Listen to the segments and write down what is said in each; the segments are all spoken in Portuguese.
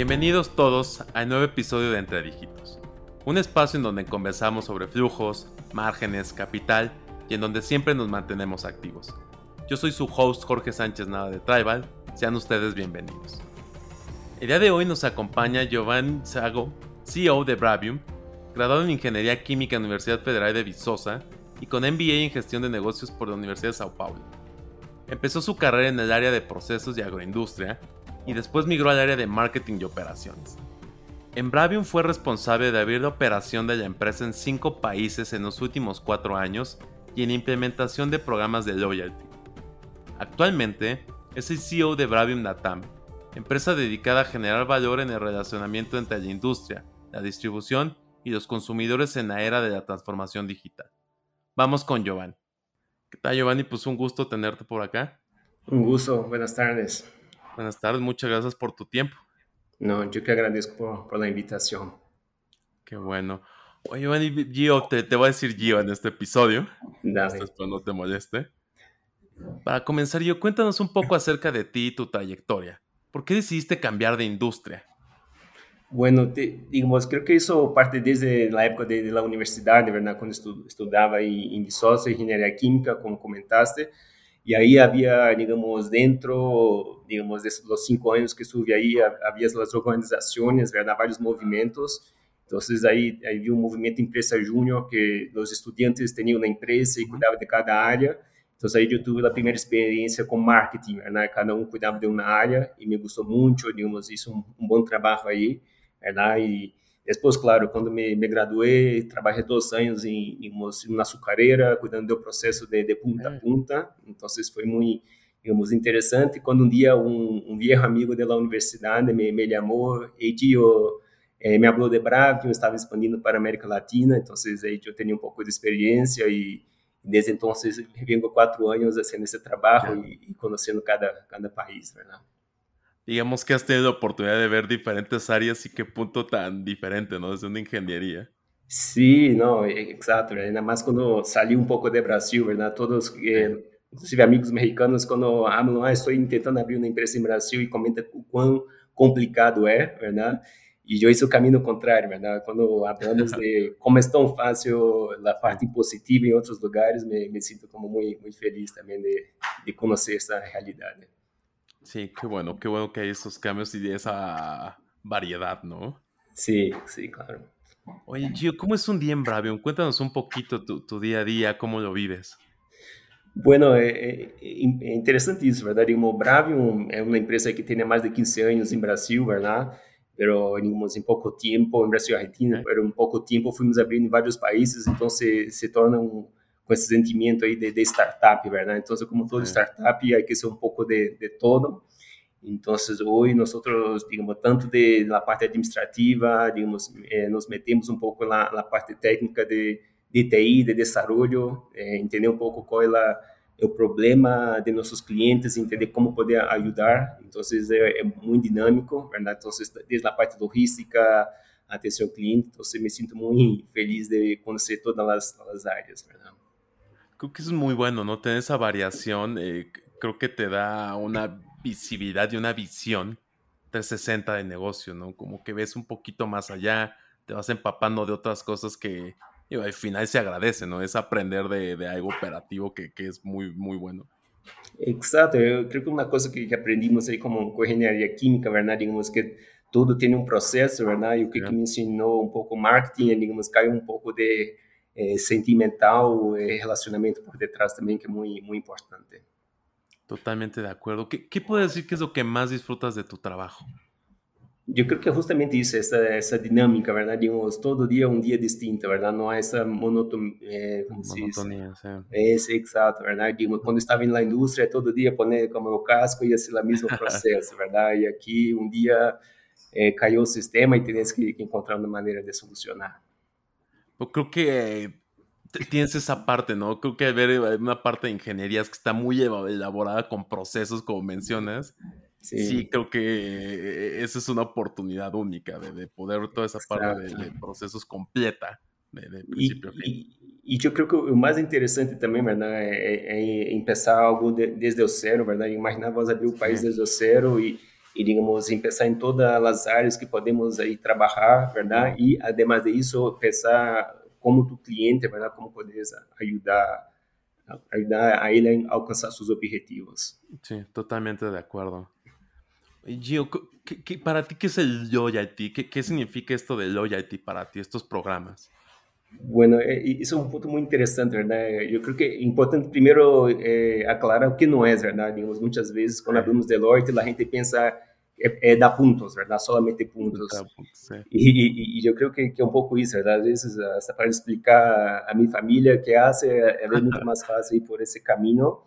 Bienvenidos todos al nuevo episodio de Entre Dígitos, un espacio en donde conversamos sobre flujos, márgenes, capital y en donde siempre nos mantenemos activos. Yo soy su host Jorge Sánchez Nada de Tribal, sean ustedes bienvenidos. El día de hoy nos acompaña Giovanni Sago, CEO de Bravium, graduado en Ingeniería Química en la Universidad Federal de Viçosa y con MBA en Gestión de Negocios por la Universidad de Sao Paulo. Empezó su carrera en el área de procesos y agroindustria y después migró al área de marketing y operaciones. En Bravium fue responsable de abrir la operación de la empresa en cinco países en los últimos cuatro años y en implementación de programas de loyalty. Actualmente es el CEO de Bravium Natam, empresa dedicada a generar valor en el relacionamiento entre la industria, la distribución y los consumidores en la era de la transformación digital. Vamos con Giovanni. ¿Qué tal Giovanni? Pues un gusto tenerte por acá. Un gusto, buenas tardes. Buenas tardes, muchas gracias por tu tiempo. No, yo que agradezco por, la invitación. Qué bueno. Oye, Gio, te, te, voy a decir Gio en este episodio. Dale. Esto no te moleste. Para comenzar, Gio, cuéntanos un poco acerca de ti y tu trayectoria. ¿Por qué decidiste cambiar de industria? Bueno, te, digamos, creo que eso parte desde la época de, de la universidad, ¿verdad? Cuando estu, estudiaba en Viçosa, ingeniería química, como comentaste. Y ahí había, digamos, dentro, digamos, de los cinco años que estuve ahí, había las organizaciones, ¿verdad? Varios movimientos. Entonces ahí, ahí vi un movimiento Empresa Júnior que los estudiantes tenían una empresa y cuidaban de cada área. Entonces ahí yo tuve la primera experiencia con marketing, ¿verdad? Cada uno cuidaba de una área y me gustó mucho, digamos, hizo un, un buen trabajo ahí, ¿verdad? Y Depois, claro, quando me, me graduei, trabalhei dois anos em, em, uma, uma açucareira, cuidando do processo de, de punta a punta. Então, foi muito, digamos, interessante. Quando um dia um, um viejo amigo da universidade me, me chamou e eh, me falou de Bravo, eu estava expandindo para a América Latina, então aí eu tinha um pouco de experiência e desde então venho quatro anos fazendo esse trabalho e, e conhecendo cada, cada país, verdade? Digamos que has tenido la oportunidad de ver diferentes áreas y qué punto tan diferente, ¿no? Desde una ingeniería. Sí, no, exacto, ainda más cuando salí un poco de Brasil, ¿verdad? Todos, eh, inclusive amigos mexicanos, cuando hablan, ah, estoy intentando abrir una empresa en Brasil y comentan cuán complicado es, ¿verdad? Y yo hice el camino contrario, ¿verdad? Cuando hablamos de cómo es tan fácil la parte positiva en otros lugares, me, me siento como muy, muy feliz también de, de conocer esta realidad. ¿no? Sí, qué bueno, qué bueno que hay esos cambios y esa variedad, ¿no? Sí, sí, claro. Oye, Gio, ¿cómo es un día en Bravium? Cuéntanos un poquito tu, tu día a día, cómo lo vives. Bueno, é, é, é, interessante isso, verdade? O Bravium é uma empresa que tem mais de 15 anos em Brasil, verdade? Pero digamos, em pouco tempo, em Brasil e Argentina, pero em pouco tempo fomos abrindo em vários países, então se, se torna um, com esse sentimento aí de, de startup, verdade? Então, como todo startup, hay que ser um pouco de, de todo. Então, hoje, nós, digamos, tanto de la parte administrativa, digamos, eh, nos metemos um pouco na, na parte técnica de, de TI, de desenvolvimento, eh, entender um pouco qual é o problema de nossos clientes, entender como poder ajudar. Então, é, é muito dinâmico, verdade? Então, desde a parte logística, atenção ao cliente, então, me sinto muito feliz de conhecer todas as, as áreas, verdade? Creo que es muy bueno, ¿no? Tener esa variación, eh, creo que te da una visibilidad y una visión 360 de negocio, ¿no? Como que ves un poquito más allá, te vas empapando de otras cosas que al final se agradece, ¿no? Es aprender de, de algo operativo que, que, es muy, muy bueno. Exacto, yo creo que una cosa que, aprendimos ahí como ingeniería química, ¿verdad? Digamos que todo tiene un proceso, ¿verdad? Y lo que, que me enseñó un poco marketing, digamos, cae un poco de é, sentimental, é, relacionamento por detrás também, que é muito, muito importante. Totalmente de acuerdo. ¿Qué, ¿Qué puedes decir que es lo que más disfrutas de tu trabajo? Eu creo que é justamente isso, essa, essa dinâmica, ¿verdad? Digamos, todo dia um dia distinto, ¿verdad? Não há essa monoton, eh, monotonia. Sí. Es, exato, ¿verdad? Digamos, quando estava na indústria, todo dia poner como o casco e ser o mesmo processo, ¿verdad? E aqui um dia eh, caiu o sistema e que, que encontrar uma maneira de solucionar. Creo que tienes esa parte, ¿no? Creo que hay una parte de ingenierías que está muy elaborada con procesos, como mencionas. Sí, creo que esa es una oportunidad única de, poder ver toda esa parte de, procesos completa, de, principio a fin. E eu creio que o mais interessante também, verdade, é, é, é algo de, desde o zero, verdade? Imaginar vos abrir o país desde o zero e, e digamos pensar em todas as áreas que podemos aí trabalhar, verdade? E además de isso pensar como tu cliente, verdade? Como podes ajudar ajudar a ele a alcançar seus objetivos. Sí, totalmente de acuerdo. Gio, ¿qué, qué, para ti qué es el loyalty? ¿Qué, ¿Qué significa esto de loyalty para ti, estos programas? Bueno, isso é um ponto muito interessante, verdade? Eu creio que é importante primeiro é, aclarar o que não é, verdade? Muitas vezes, quando hablamos de Deloitte, a gente pensa é, é dar pontos, verdade? Solamente pontos. E, e, e, eu creio que, que, é um pouco isso, verdade? Às vezes, hasta para explicar a minha família que hace, é, é muito mais fácil ir por esse caminho.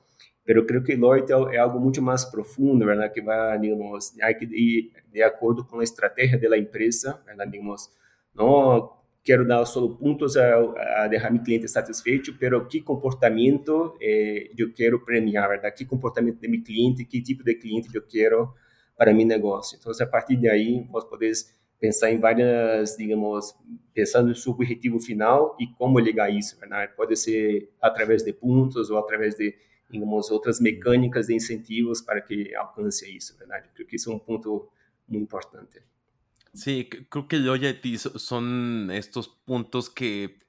Mas eu creio que Deloitte é, é algo muito mais profundo, verdade? Que vai, digamos, ir de acordo com a estratégia da empresa, verdade? Digamos, não quero dar só pontos a, a deixar meu cliente satisfeito, pero que comportamento eh, eu quero premiar, verdade? Que comportamento de meu cliente, que tipo de cliente eu quero para meu negócio. Então, a partir daí, você pode pensar em várias, digamos, pensando no seu objetivo final e como ligar isso, verdade? Pode ser através de pontos ou através de, digamos, outras mecânicas de incentivos para que alcance isso, verdade? Creo que isso é um ponto muito importante. Sí, creo que loyalty son estos puntos que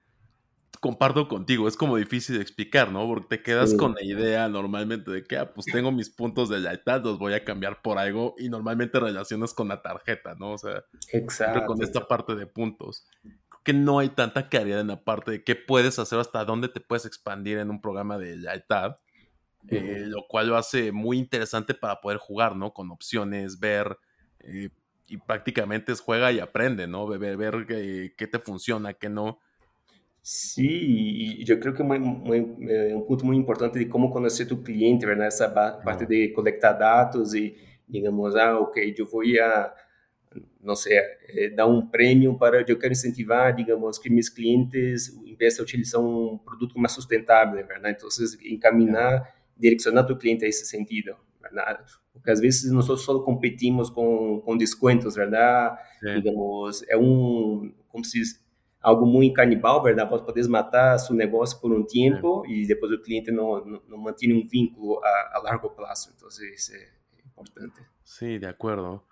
comparto contigo. Es como difícil de explicar, ¿no? Porque te quedas con la idea normalmente de que, ah, pues tengo mis puntos de lealtad, los voy a cambiar por algo y normalmente relacionas con la tarjeta, ¿no? O sea, Exacto. con esta parte de puntos. Creo que no hay tanta claridad en la parte de qué puedes hacer, hasta dónde te puedes expandir en un programa de lealtad. Eh, lo cual lo hace muy interesante para poder jugar, ¿no? Con opciones, ver eh, y prácticamente es juega y aprende, ¿no? Ver, ver qué, qué te funciona, qué no. Sí, yo creo que muy, muy, eh, un punto muy importante de cómo conocer tu cliente, ¿verdad? Esa parte de colectar datos y, digamos, ah, ok, yo voy a, no sé, eh, dar un premio para, yo quiero incentivar, digamos, que mis clientes empiecen a utilizar un producto más sustentable, ¿verdad? Entonces, encaminar, direccionar a tu cliente a ese sentido, ¿verdad? Porque às vezes nós só competimos com, com descontos, verdade? Sim. Digamos, é um, como se diz, algo muito canibal, verdade? Você pode matar seu negócio por um tempo Sim. e depois o cliente não, não, não mantém um vínculo a, a largo prazo. Então, isso é importante. Sí, de acuerdo.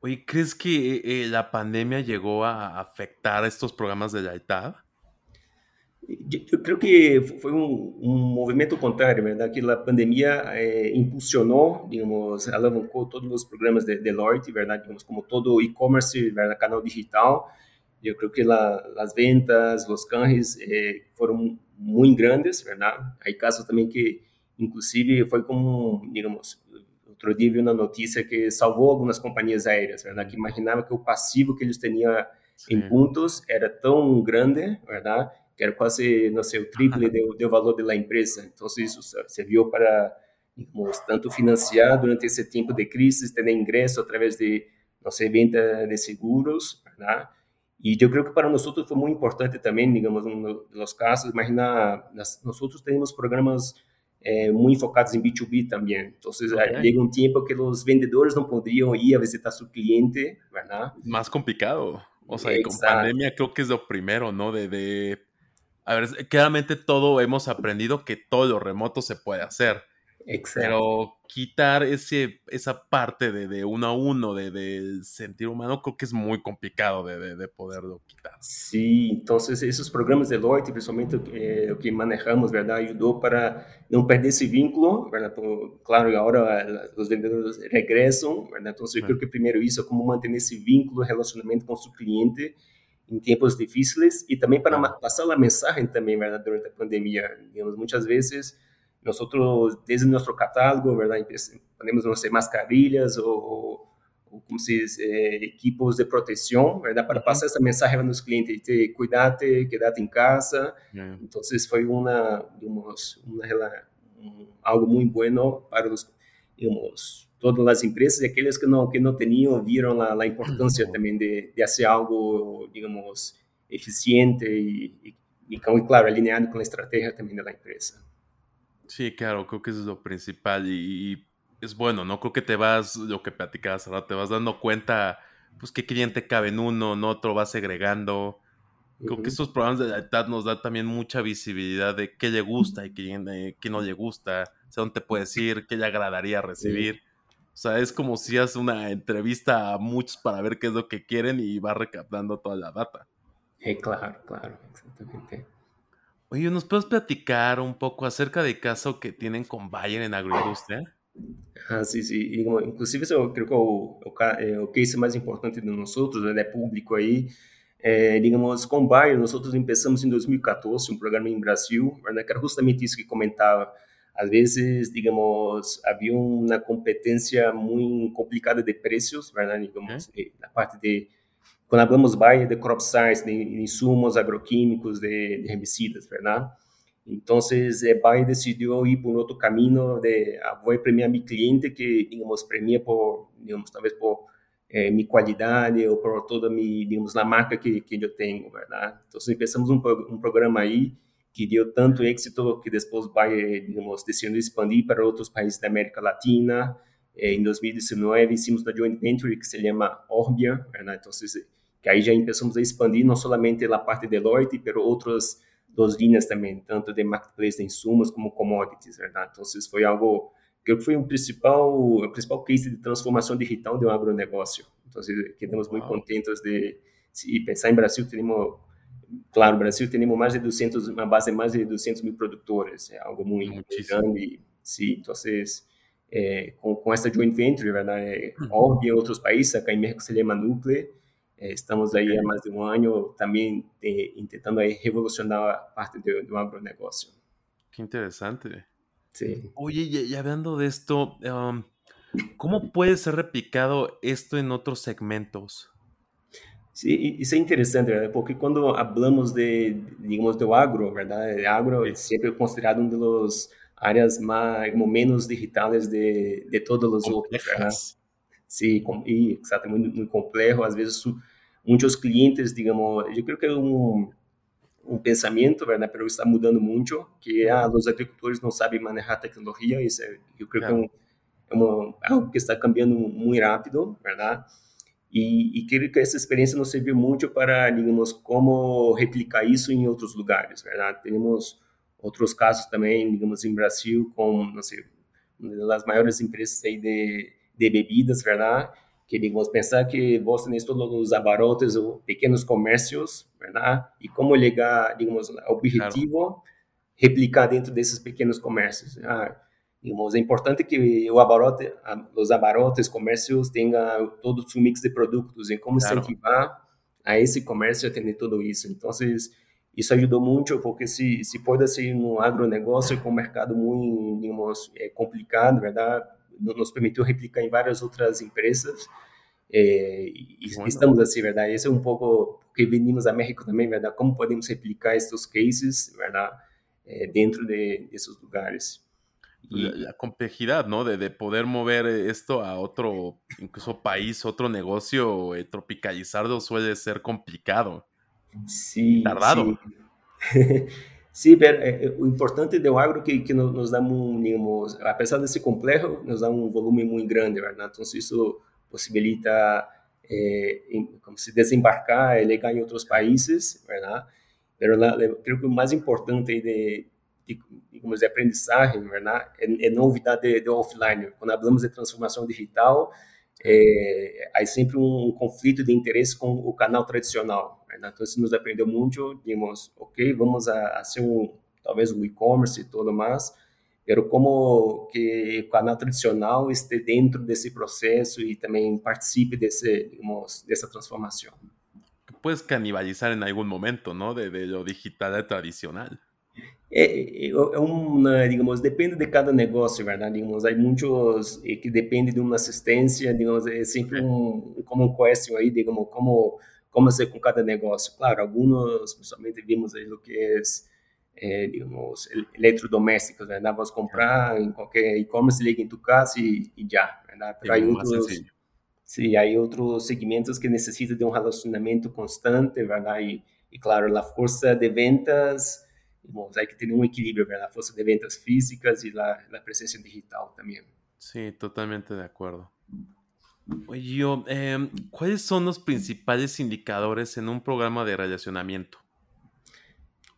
Oye, ¿crees que eh, la pandemia llegó a afectar estos programas de lealtad? Eu creio que foi um, um movimento contrário? Que a pandemia impulsionou, digamos, alavancou todos os programas de Deloitte, verdade? Digamos, como todo e-commerce, verdade? Canal digital. Eu creio que as ventas, os canjes eh, foram muito grandes, verdade? Há casos também que, inclusive, foi como, digamos, outro dia vi uma notícia que salvou algumas companhias aéreas, verdade? Que imaginava que o passivo que eles tinham em pontos era tão grande, verdade? Que era quase, não sei, o triple do, do valor da empresa. Então, isso serviu para, digamos, tanto financiar durante esse tempo de crise, ter ingresso através de, não sei, venda de seguros, né? E eu creio que para nós foi muito importante também, digamos, um dos casos, imagina, nós temos programas é, muito focados em B2B também. Então, okay. chega um tempo que os vendedores não poderiam ir a visitar seu cliente, ¿verdad? Mais complicado. O sea, Exacto. con pandemia creo que es lo primero, ¿no? De, de a ver, claramente todo hemos aprendido que todo lo remoto se puede hacer. Exacto. Pero quitar ese, esa parte de, de uno a uno, de, de, sentir humano, creo que es muy complicado de, de, poderlo quitar. Sí, entonces esos programas de Deloitte, principalmente eh, lo que manejamos, ¿verdad? Ayudó para no perder ese vínculo, ¿verdad? Claro, ahora los vendedores regresan, ¿verdad? Entonces yo creo que primero eso, como mantener ese vínculo, relacionamiento con su cliente, em tempos difíceis e também para passar a mensagem também, verdade, durante a pandemia. Digamos, muitas vezes nós desde nosso catálogo, verdade, podemos não ser mascarilhas ou, ou como se diz, eh, equipos de proteção, verdade, para passar essa mensagem para os clientes, de cuidate, quedate em casa. Então, foi uma, digamos, uma, um, algo muito bueno para os, digamos, todas as empresas e aqueles que não que não tinham viram a, a importância também de, de fazer algo, digamos, eficiente e, e, e, claro, alinhado com a estratégia também da empresa. Sí, claro, creo que eso es lo principal y, y, es bueno, ¿no? Creo que te vas, lo que platicabas ahora, te vas dando cuenta, pues, qué cliente cabe en uno, en otro, vas agregando. Creo uh -huh. que estos programas de lealtad nos dan también mucha visibilidad de qué le gusta y qué, eh, qué no le gusta, o sea, dónde te puedes ir, qué le agradaría recibir. O sea, es como si haces una entrevista a muchos para ver qué es lo que quieren y va recaptando toda la data. Eh, claro, claro, exactamente. Oye, ¿nos puedes platicar un poco acerca del caso que tienen con Bayer en agroindustria? Ah, sim, sim. inclusive, eu creio que o, o, é, o case mais importante de nós outros, é público aí, é, digamos, com Bayer, nós outros começamos em 2014 um programa em Brasil, né, que era justamente isso que comentava. Às vezes, digamos, havia uma competência muito complicada de preços, verdade? Digamos, é. na parte de quando falamos Bayer de crop science, de insumos agroquímicos, de, de herbicidas, verdade? Então, eh, Bayer decidiu ir por outro caminho de ah, vou premiar meu cliente que, digamos, premia por, digamos, talvez por eh, minha qualidade ou por toda minha, digamos, a marca que, que eu tenho, verdade? Então, começamos um, um programa aí que deu tanto êxito que depois Bayer, digamos, decidiu expandir para outros países da América Latina. Eh, em 2019, hicimos uma joint venture que se chama Orbia, verdade? Então, que aí já começamos a expandir não somente a parte de Deloitte, mas outras duas linhas também, tanto de marketplace de insumos como commodities, verdade? Então, isso foi algo que foi um principal, o principal case de transformação digital de um agronegócio. Então, quedamos muito contentes de se pensar em Brasil, temos claro, Brasil temos mais de 200, uma base de mais de 200 mil produtores, é algo muito, muito grande. Sim, então, é, com, com essa joint venture, verdade, é, uhum. óbvio, em outros países, acá em México se chama Núcleo, eh, estamos aí há mais de um ano também eh, tentando aí revolucionar a parte do, do agronegócio. Que interessante. Sí. Oye, y, hablando de esto, um, ¿cómo puede ser replicado esto en otros segmentos? Isso é interessante, ¿verdad? porque quando hablamos de, digamos, do agro, ¿verdad? El agro é sempre considerado um dos áreas mais, menos digitais de, de todos os outros, ¿verdad? Sí, com, y, exacto, muito, muito complexo, às vezes muitos clientes, digamos, eu creio que é um, um pensamento, verdade, mas está mudando muito, que ah, os agricultores não sabem manejar tecnologia, isso é, eu creio que é, um, é uma, algo que está cambiando muito rápido, verdade? E, e creio que essa experiência nos serviu muito para, digamos, como replicar isso em outros lugares, verdade? Temos outros casos também, digamos, em Brasil, com, não sei, uma das maiores empresas aí de, de bebidas, verdade? que digamos pensar que você tem todos os abarrotes ou pequenos comércios, verdade? E como ligar, digamos, o objetivo claro. replicar dentro desses pequenos comércios. Ah, digamos, é importante que o abarote, os abarotes, comércios tenham todo o mix de produtos e como claro. incentivar a esse comércio a ter tudo isso. Então, isso ajudou muito porque se se pode ser um agronegócio com um mercado muito, digamos, é complicado, verdade? nos permitiu replicar em várias outras empresas. É, e estamos assim, verdade? Esse é um pouco porque venimos a México também, verdade? Como podemos replicar estes cases, verdade? É, dentro de, desses lugares. y la, la, complejidad, ¿no? De, de, poder mover eh, esto a otro, incluso país, otro negocio, eh, tropicalizarlo suele ser complicado. Sí. Tardado. Sí, sí pero eh, eh lo importante del agro que, que nos, nos da un, digamos, a pesar de ser complejo, nos da un volumen muy grande, ¿verdad? Entonces eso posibilita, eh, en, como se desembarcar, llegar en otros países, ¿verdad? Pero la, creo que lo más importante de de, digamos, de aprendizagem, verdade? É, é novidade de, de offline. Quando falamos de transformação digital, é, há sempre um conflito de interesse com o canal tradicional. Né? Então, isso nos aprendeu muito, digamos, ok, vamos a, a ser um, talvez um e-commerce e tudo mais, pero como que o canal tradicional esteja dentro desse processo e também participe desse, digamos, dessa transformação. Puedes canibalizar em algum momento, ¿no? De, de lo digital tradicional. É, é, é uma, digamos, depende de cada negócio, verdade? Digamos, há muitos que dependem de uma assistência, digamos, é sempre um, como um question aí, digamos, como, como ser com cada negócio. Claro, alguns, principalmente vimos aí o que é, é digamos, eletrodomésticos, verdade? Vamos comprar em qualquer e-commerce, liga em tua casa e, e já, verdade? Aí outros, sim, há outros segmentos que necessitam de um relacionamento constante, verdade? E, e claro, a força de ventas Bom, hay que tener un equilibrio, ¿verdad? La fuerza de ventas físicas y la, la presencia digital también. Sí, totalmente de acuerdo. Oye, yo, eh, ¿cuáles son los principales indicadores en un programa de relacionamiento?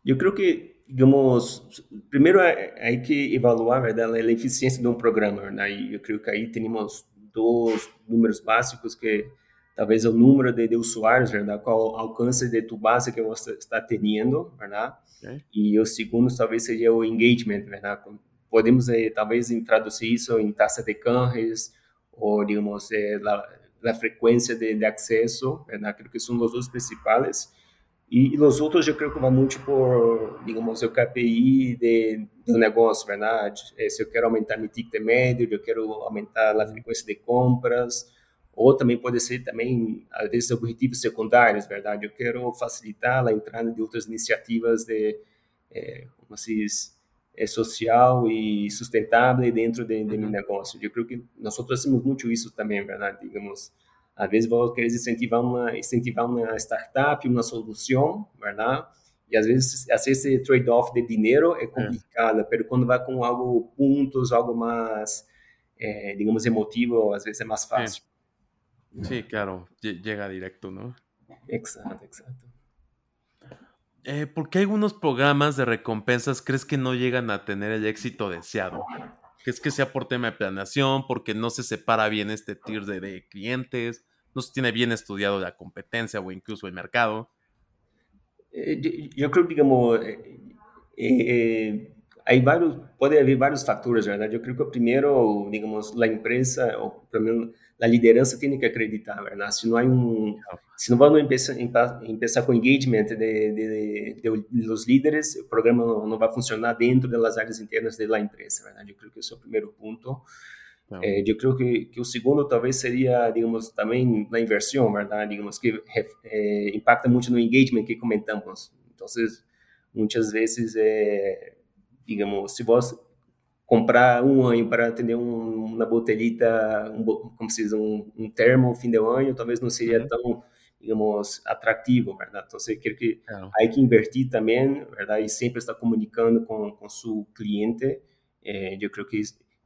Yo creo que, digamos, primero hay que evaluar ¿verdad? la eficiencia de un programa, ¿verdad? Y yo creo que ahí tenemos dos números básicos que talvez o número de, de usuários, verdade? Qual alcance de tu base que você está tendo, verdade? Okay. E o segundo talvez seja o engagement, verdade? Podemos eh, talvez traduzir isso em taxa de canjes ou digamos eh, la, la frequência de, de acesso, verdade? Creo que são os dois principais. E, e os outros eu creio que vão muito por, digamos, o KPI de, do negócio, verdade? Eh, se eu quero aumentar meu ticket médio, eu quero aumentar a frequência de compras, ou também pode ser também, às vezes, objetivos secundários, verdade? Eu quero facilitar a entrada de outras iniciativas de, é, como se diz, é, social e sustentável dentro de, de uhum. meu negócio. Eu creio que nós temos muito isso também, verdade? Digamos, às vezes vou querer incentivar uma, incentivar uma startup, uma solução, verdade? E às vezes, esse trade-off de dinheiro é complicado, é. mas quando vai com algo pontos, algo mais, é, digamos, emotivo, às vezes é mais fácil. É. Sí, claro, llega directo, ¿no? Exacto, exacto. Eh, ¿Por qué algunos programas de recompensas crees que no llegan a tener el éxito deseado? ¿Crees que sea por tema de planeación, porque no se separa bien este tier de, clientes, no se tiene bien estudiado la competencia o incluso el mercado? Eh, yo, creo, digamos, eh, hay varios, puede haber varios factores, ¿verdad? Yo creo que primero, digamos, la empresa, o primero, la liderança tem que acreditar, ¿verdad? Se não há um, se não vamos começar, começar com engagement de, de, de, los líderes, o programa não, não vai funcionar dentro das áreas internas da empresa, ¿verdad? Eu creio que esse é o primeiro ponto. É, eu creio que, que o segundo talvez seria, digamos, também na inversão, verdade? Digamos que é, impacta muito no engagement que comentamos. Então, muitas vezes, é, digamos, se você comprar um ano para atender um, uma botelita, um, como se diz, um, um termo fim de ano, talvez não seria uhum. tão, digamos, atrativo, verdade? Então, você quer que é. aí que invertir também, verdade? E sempre estar comunicando com com seu cliente. É, eu creio que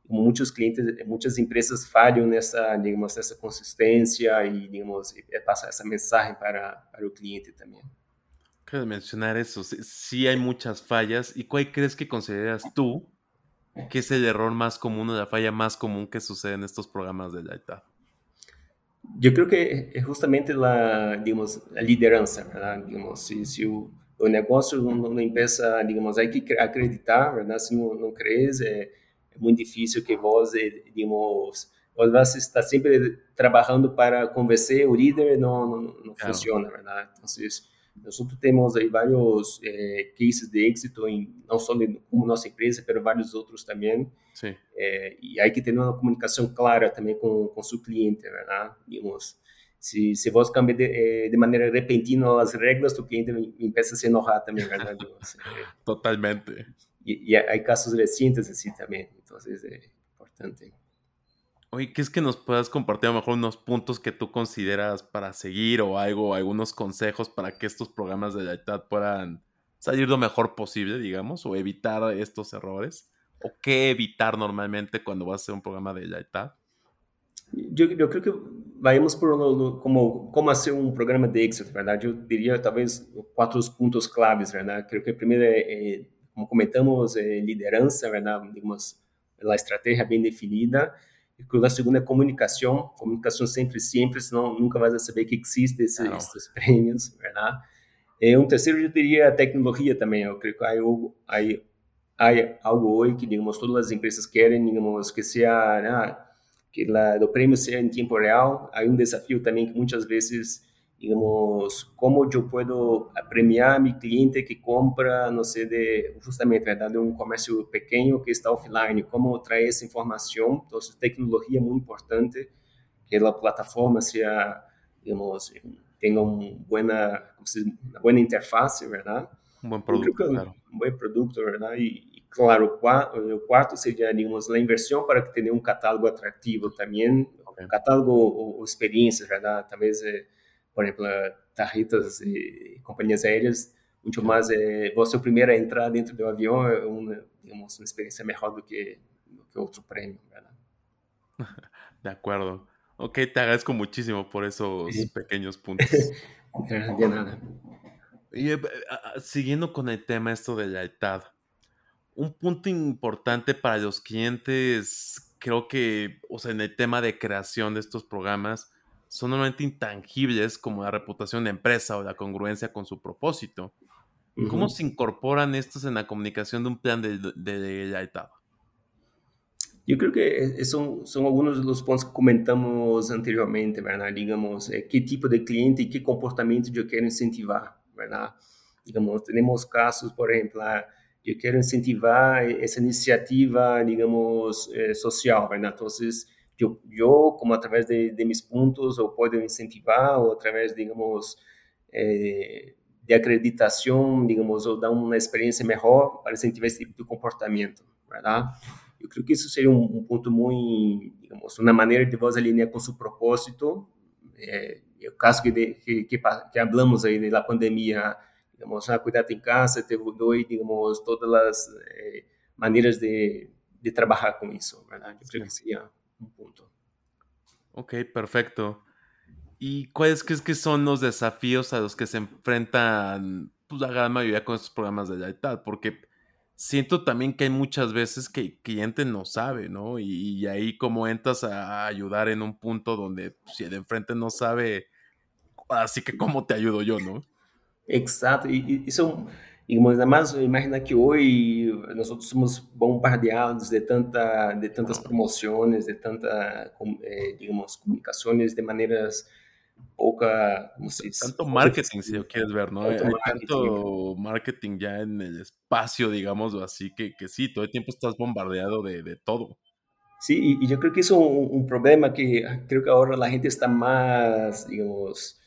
muitos clientes, muitas empresas falham nessa, digamos, nessa consistência e, digamos, passar essa mensagem para para o cliente também. Quero mencionar isso. Sí, hay muchas fallas. ¿Y cuál crees que consideras tú ¿Qué es el error más común o la falla más común que sucede en estos programas de Lightad? Yo creo que es justamente la, digamos, la liderança, ¿verdad? Digamos, si, si o, o negócio não, não empieza, digamos, hay que acreditar, ¿verdad? Se não, não crees, é, é muito difícil que vos, digamos, vos vas estar sempre trabalhando para convencer o líder, não, não, não claro. funciona, ¿verdad? Entonces, Nosotros temos aí vários eh, cases de éxito, em, não só de, como nossa empresa, mas vários outros também. Sim. Eh, e aí que ter uma comunicação clara também com, com seu cliente, verdade? Digamos, se, se você cambia de, eh, de maneira repentina as regras, o cliente começa a se enojar também, verdade? Totalmente. E, e há casos recentes assim também, então é importante. Oye, ¿qué es que nos puedas compartir a lo mejor unos puntos que tú consideras para seguir o algo, algunos consejos para que estos programas de lealtad puedan salir lo mejor posible, digamos, o evitar estos errores? ¿O qué evitar normalmente cuando vas a hacer un programa de lealtad? Yo, yo creo que vayamos por como, como hacer un programa de éxito, ¿verdad? Yo diría tal vez cuatro puntos claves, ¿verdad? Creo que primero, eh, como comentamos, eh, liderança, ¿verdad? Digamos, la estrategia bien definida. E a segunda é comunicação, comunicação sempre simples, senão nunca vai saber que existe esse, esses prêmios, verdade? E um terceiro eu diria a tecnologia também, eu creio que há algo, há, algo hoje que, digamos, todas as empresas querem, digamos, que seja, ah, que o prêmio seja em tempo real, há um desafio também que muitas vezes digamos, como eu posso premiar meu cliente que compra, não sei, de, justamente, verdade, de um comércio pequeno que está offline, como trazer essa informação, então, tecnologia é muito importante, que a plataforma seja, digamos, tenha uma boa, uma boa interface, verdade? Um bom produto, claro. Um bom produto, verdade? E, claro, o quarto, o quarto seria, digamos, a inversão para que tenha um catálogo atrativo também, okay. um catálogo ou, ou experiências, verdade? Talvez... Eh, por exemplo, tarritas e companhias aéreas, muito mais é, você o primeiro a entrar dentro do avião é uma, digamos, uma experiência melhor do que, do que outro prêmio, ¿verdad? De acuerdo. Ok, te agradezco muchísimo por esos sí. pequeños puntos. de nada. Y eh, siguiendo con el tema esto de lealtad, un punto importante para los clientes creo que, o sea, en el tema de creación de estos programas, son normalmente intangibles como la reputación de empresa o la congruencia con su propósito. ¿Cómo se incorporan estos en la comunicación de un plan de, de, etapa? Yo creo que son, son algunos de los puntos que comentamos anteriormente, ¿verdad? Digamos, eh, qué tipo de cliente y qué comportamiento yo quiero incentivar, ¿verdad? Digamos, tenemos casos, por ejemplo, yo quiero incentivar esa iniciativa, digamos, eh, social, ¿verdad? Entonces, yo, yo como a través de, de mis puntos, o puedo incentivar, o a través, digamos, eh, de acreditação, digamos, ou dar uma experiência melhor para incentivar esse tipo de comportamento, verdade? Eu creio que isso seria um, um ponto muito, digamos, uma maneira de vos alinhar com seu propósito. É, o caso que, de, que, que, que hablamos aí da pandemia, digamos, ah, cuidado em casa, teve dois, digamos, todas as é, maneiras de, de trabalhar com isso, verdade? Eu creio que seria um ponto. Ok, perfeito. ¿Y cuáles crees que son los desafíos a los que se enfrentan pues, la gran mayoría con estos programas de tal? Porque siento también que hay muchas veces que el cliente no sabe, ¿no? Y, ahí como entras a ayudar en un punto donde pues, si el de enfrente no sabe, así que cómo te ayudo yo, ¿no? Exacto, y, digamos, además, imagina que hoy nosotros somos bombardeados de, tanta, de tantas promociones, de tanta, eh, digamos, comunicaciones de maneras poca, ¿cómo se dice? Tanto marketing, si lo quieres ver, ¿no? Hay, tanto marketing ya en el espacio, digamos, así que, que sí, todo el tiempo estás bombardeado de, de todo. Sí, y, yo creo que es un, un, problema que creo que ahora la gente está más, digamos,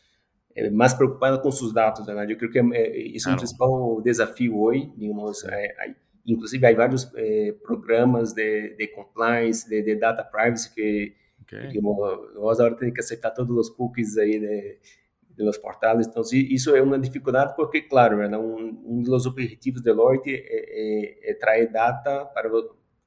eh, más preocupada con sus datos, ¿verdad? Yo creo que eh, es claro. un principal desafío hoy, digamos, inclusive hay varios eh, programas de, de compliance, de, de data privacy que Okay. Digamos, nós agora temos que aceitar todos os cookies aí de, los portales. Então, isso é uma dificuldade porque, claro, né, um, um dos objetivos de Deloitte é, é, é trazer data para,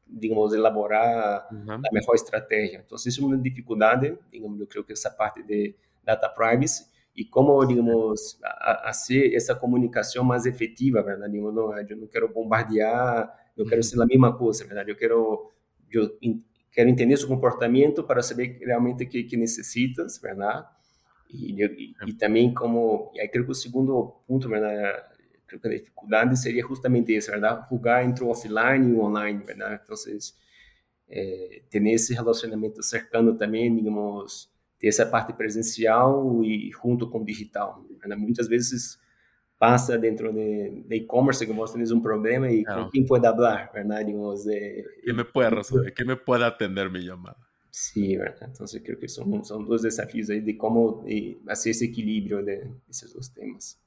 digamos, elaborar uhum. a melhor estratégia. Então, isso é uma dificuldade, digamos, eu creio que essa parte de data privacy e como, digamos, a, a ser essa comunicação mais efetiva, verdade? Digamos, não, eu não quero bombardear, não quero uhum. ser a mesma coisa, verdade? Eu quero eu, quero entender seu comportamento para saber realmente o que, que necessitas, verdade? E, e, e, também como, e aí creio que o segundo ponto, verdade, creo que a dificuldade seria justamente isso, verdade? Jogar entre o offline e o online, verdade? Então, é, ter esse relacionamento cercano também, digamos, ter essa parte presencial e junto com o digital. Muitas vezes passa dentro de, e-commerce que vos tenés un problema y claro. quién puede hablar, ¿verdad? Digamos, de, ¿Quién me puede resolver? ¿Quién me puede atender mi llamada? Sí, ¿verdad? Entonces creo que son, son dos desafíos ahí de cómo hacer ese equilibrio de esos dos temas.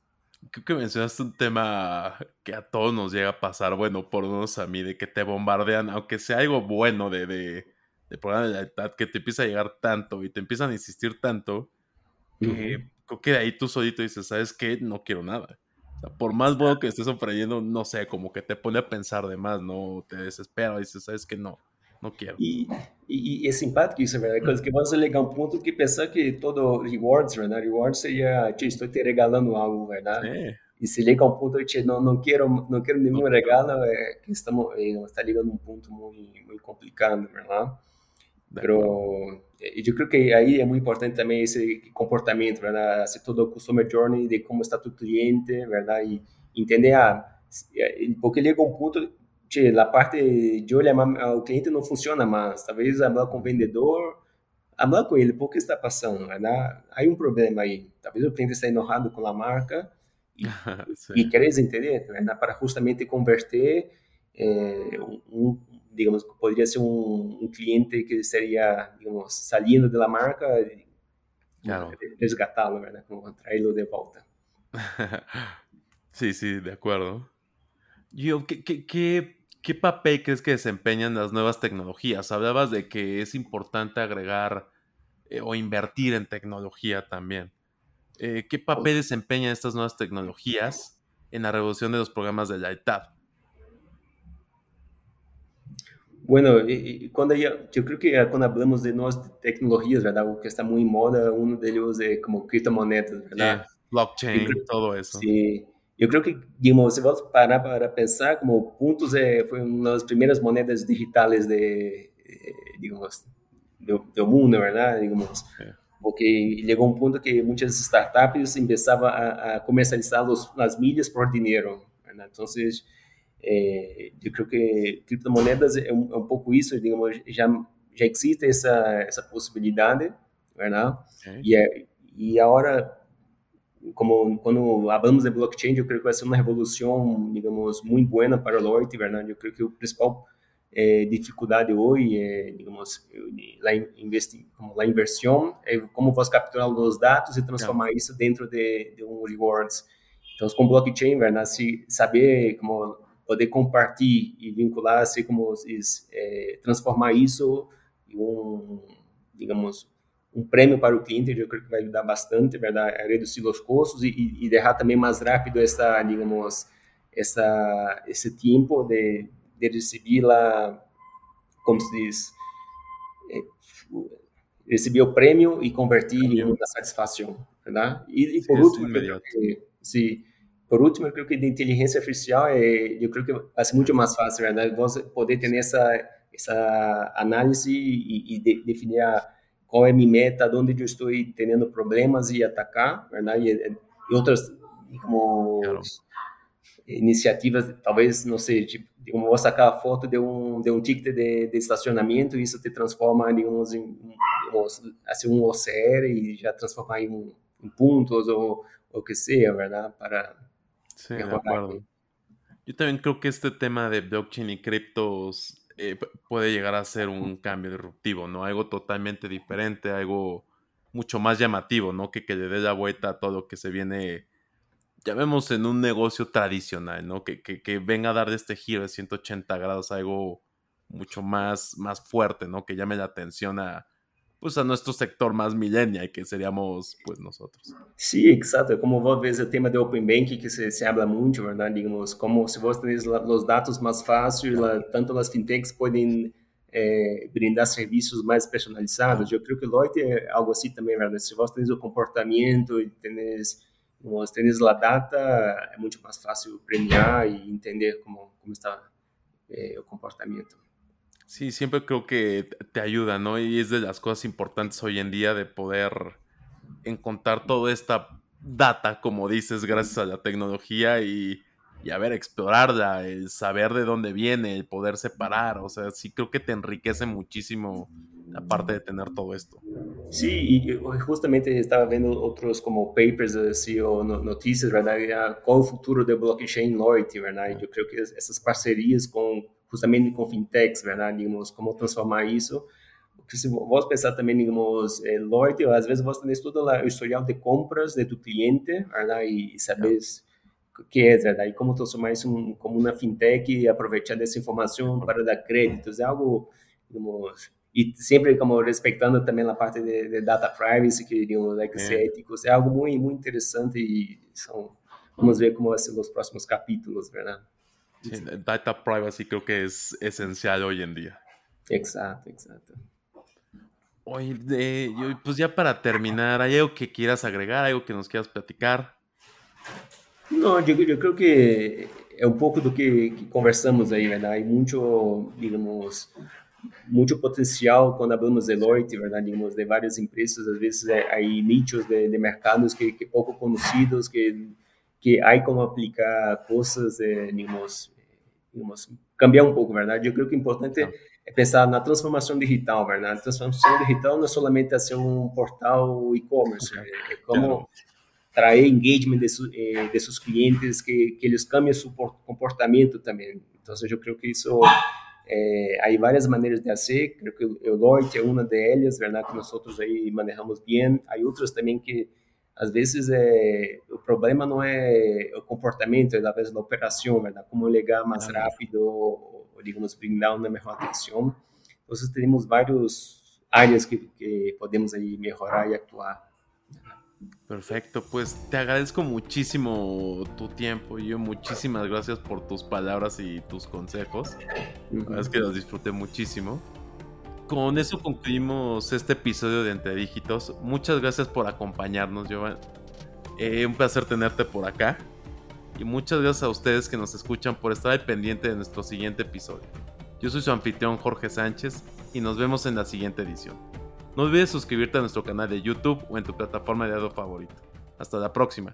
Creo que mencionaste un tema que a todos nos llega a pasar, bueno, por unos a mí, de que te bombardean, aunque sea algo bueno de, de, de programa de lealtad, que te empieza a llegar tanto y te empiezan a insistir tanto, que uh -huh. creo que de ahí tú solito dices, ¿sabes qué? No quiero nada por más bueno que estés ofreciendo, no sé, como que te pone a pensar de más, ¿no? Te desespera y dices, ¿sabes que No, não quero. E, e, e, é simpático isso, verdade? Coisa que você ligar um ponto que pensar que todo rewards, verdade? Rewards seria, te estou te regalando algo, verdade? É. E se liga um ponto que não, não quero, não quero nenhum regalo, é que estamos, está ligando um ponto muito, muito complicado, verdade? Pero eu creio que aí é muito importante também esse comportamento, verdade? Hacer todo o customer journey de como está tu cliente, verdade? E entender, ah, porque chega um ponto, che, a parte de olhar o cliente não funciona mais. Talvez falar com o vendedor, falar com ele, por que está passando, verdade? Há um problema aí. Talvez o cliente está enojado com a marca e, e queres entender, verdade? Para justamente converter eh, um, digamos, podría ser un, cliente que estaría, digamos, saliendo de la marca y claro. resgatarlo, ¿verdad? Como traerlo de vuelta. sí, sí, de acuerdo. Yo, ¿qué, qué, qué, papel crees que desempeñan las nuevas tecnologías? Hablabas de que es importante agregar eh, o invertir en tecnología también. Eh, ¿Qué papel desempeñan estas nuevas tecnologías en la revolución de los programas de la ETAD? Bueno, cuando ya, yo creo que cuando hablamos de nuevas tecnologías, ¿verdad? O que está muy en moda, uno de ellos es como criptomonedas, ¿verdad? blockchain, todo eso. Sí, yo creo que, digamos, si vamos parar para pensar, como Puntos eh, fue una de las primeras monedas digitales de, digamos, do, do, mundo, ¿verdad? Digamos, porque chegou um ponto que muitas startups começavam a, a comercializar as milhas por dinheiro. ¿verdad? Então, eh, eu creio que criptomoedas é um, é um pouco isso, digamos, já já existe essa essa possibilidade, verdade? Okay. E é, e agora como quando falamos de blockchain, eu creio que vai ser uma revolução, digamos, muito boa para o Loite, verdade? Eu creio que o principal eh, dificuldade hoje é, digamos, la, investi, como la inversão, é como você capturar os dados e transformar isso dentro de, de um rewards. Então, com blockchain, verdade? Se saber como poder compartilhar e vincular, assim como é, transformar isso em um, digamos, um prêmio para o cliente, eu creio que vai ajudar bastante, verdade, a reduzir os custos e, e, e deixar também mais rápido essa, digamos, essa, esse tempo de, de receber lá, como se diz, é, receber o prêmio e convertir em uma satisfação, verdade? E, e por último, que, se por último, eu creio que de inteligência artificial é, eu creio que ser muito mais fácil, verdade? Você poder ter essa essa análise e, e de, definir a, qual é minha meta, onde eu estou tendo problemas e atacar, verdade? E, e outras como claro. iniciativas, talvez, não sei, tipo, como vou sacar a foto de um de um ticket de, de estacionamento e isso te transforma em, digamos, assim, um OCR e já transformar em, um, em pontos ou o que seja, verdade? Para Sí, de acuerdo. Yo también creo que este tema de blockchain y criptos eh, puede llegar a ser un cambio disruptivo, ¿no? Algo totalmente diferente, algo mucho más llamativo, ¿no? Que, que le dé la vuelta a todo lo que se viene, ya vemos en un negocio tradicional, ¿no? Que, que, que venga a dar de este giro de 180 grados algo mucho más, más fuerte, ¿no? Que llame la atención a, pues a nuestro sector más millennial, que seríamos pues nosotros. Sí, exacto. Como vos ves el tema de Open Banking, que se, se habla mucho, ¿verdad? Digamos, como si vos tenés la, los datos más fácil, la, tanto las fintechs pueden eh, brindar servicios mais personalizados. Eu creio que Lloyd é algo assim também, verdade? Se você tem o comportamento e tenés, digamos, tenés a data, é muito mais fácil premiar e entender como, como está eh, o comportamento. Sí, siempre creo que te ayuda, ¿no? Y es de las cosas importantes hoy en día de poder encontrar toda esta data, como dices, gracias a la tecnología y, y a ver, explorarla, el saber de dónde viene, el poder separar, o sea, sí creo que te enriquece muchísimo aparte de tener todo esto. Sí, y justamente estaba viendo otros como papers así o noticias, ¿verdad? ¿Cuál el futuro de blockchain loyalty, verdad? Yo creo que esas parcerias con justamente com fintechs, verdade? Digamos, como transformar isso. Porque se você pensar também, digamos, é, loyalty, às vezes você tem todo o historial de compras de tu cliente, verdade? E saber o que é, verdade? E como transformar isso um, como uma fintech e aproveitar dessa informação para dar créditos. É algo, digamos, e sempre como respeitando também a parte de, de data privacy, que digamos, é que ser éticos. É algo muito, muito interessante e são, vamos ver como vai ser os próximos capítulos, verdade? Sí, data privacy creo que es esencial hoy en día. Exacto, exacto. Oye, pues ya para terminar, ¿hay algo que quieras agregar, algo que nos quieras platicar? Não, eu, eu creio que é um pouco do que, que conversamos aí, verdade? Muito, digamos, muito potencial quando falamos de loyalty, verdade? Digamos, de várias empresas, às vezes aí nichos de, de mercados que, que pouco conhecidos, que que há como aplicar coisas, eh, digamos, digamos, cambiar um pouco, verdade? Eu creio que o importante é pensar na transformação digital, verdade? A transformação digital não é somente ser um portal e-commerce, é como trazer engagement de, su, eh, de seus clientes, que, que eles cambiem seu comportamento também. Então, eu creio que isso é, há várias maneiras de fazer, creio que o Lloyd é uma delas, verdade? Que nós outros aí manejamos bem. Há outras também que às vezes é, o problema não é o comportamento, é talvez a operação, verdade? Como ligar mais rápido, ou, digamos, brindar uma melhor atenção. Então, temos várias áreas que, que podemos aí melhorar e atuar. Perfecto, pues te agradezco muchísimo tu tiempo. Yo muchísimas gracias por tus palabras y tus consejos. Uh -huh. Es que los disfruté muchísimo con eso concluimos este episodio de Entre Dígitos. Muchas gracias por acompañarnos, Giovanni. Eh, un placer tenerte por acá. Y muchas gracias a ustedes que nos escuchan por estar al pendiente de nuestro siguiente episodio. Yo soy su anfitrión Jorge Sánchez y nos vemos en la siguiente edición. No olvides suscribirte a nuestro canal de YouTube o en tu plataforma de audio favorito. Hasta la próxima.